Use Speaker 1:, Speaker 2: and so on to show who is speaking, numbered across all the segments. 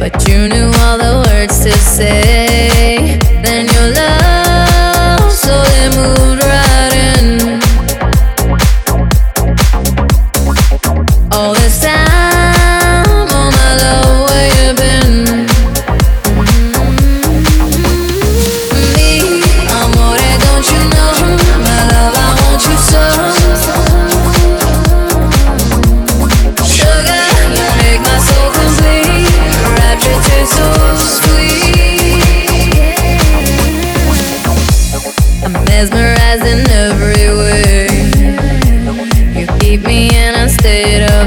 Speaker 1: but you knew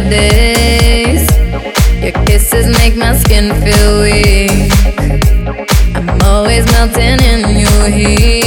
Speaker 1: days. Your kisses make my skin feel weak. I'm always melting in your heat.